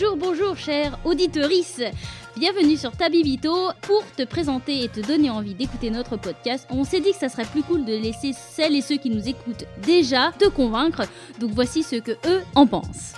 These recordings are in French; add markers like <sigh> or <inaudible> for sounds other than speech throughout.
Bonjour, bonjour, chère auditorice. Bienvenue sur Tabibito pour te présenter et te donner envie d'écouter notre podcast. On s'est dit que ça serait plus cool de laisser celles et ceux qui nous écoutent déjà te convaincre. Donc voici ce que eux en pensent.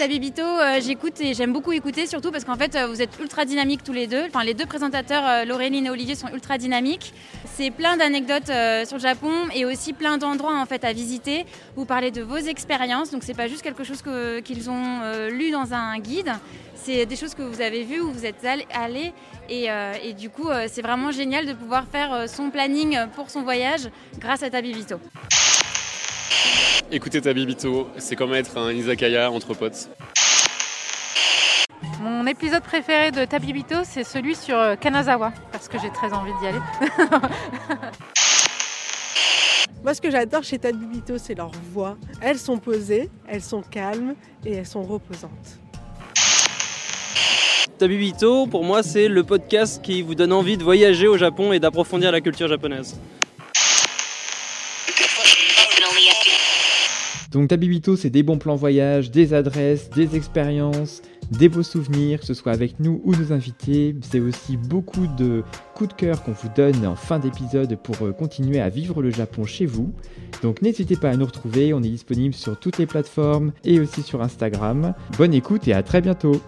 Tabibito, euh, j'écoute et j'aime beaucoup écouter, surtout parce qu'en fait, euh, vous êtes ultra dynamiques tous les deux. Enfin, les deux présentateurs, euh, Laureline et Olivier, sont ultra dynamiques. C'est plein d'anecdotes sur le Japon et aussi plein d'endroits en fait à visiter. Vous parlez de vos expériences, donc c'est pas juste quelque chose qu'ils ont lu dans un guide. C'est des choses que vous avez vues où vous êtes all- allés et, et du coup, c'est vraiment génial de pouvoir faire son planning pour son voyage grâce à Tabibito. Écoutez Tabibito, c'est comme être un izakaya entre potes. Mon épisode préféré de Tabibito, c'est celui sur euh, Kanazawa, parce que j'ai très envie d'y aller. <laughs> Moi, ce que j'adore chez Tabibito, c'est leur voix. Elles sont posées, elles sont calmes et elles sont reposantes. Tabibito, pour moi, c'est le podcast qui vous donne envie de voyager au Japon et d'approfondir la culture japonaise. Donc Tabibito, c'est des bons plans voyage, des adresses, des expériences, des beaux souvenirs, que ce soit avec nous ou nos invités. C'est aussi beaucoup de coups de cœur qu'on vous donne en fin d'épisode pour euh, continuer à vivre le Japon chez vous. Donc n'hésitez pas à nous retrouver, on est disponible sur toutes les plateformes et aussi sur Instagram. Bonne écoute et à très bientôt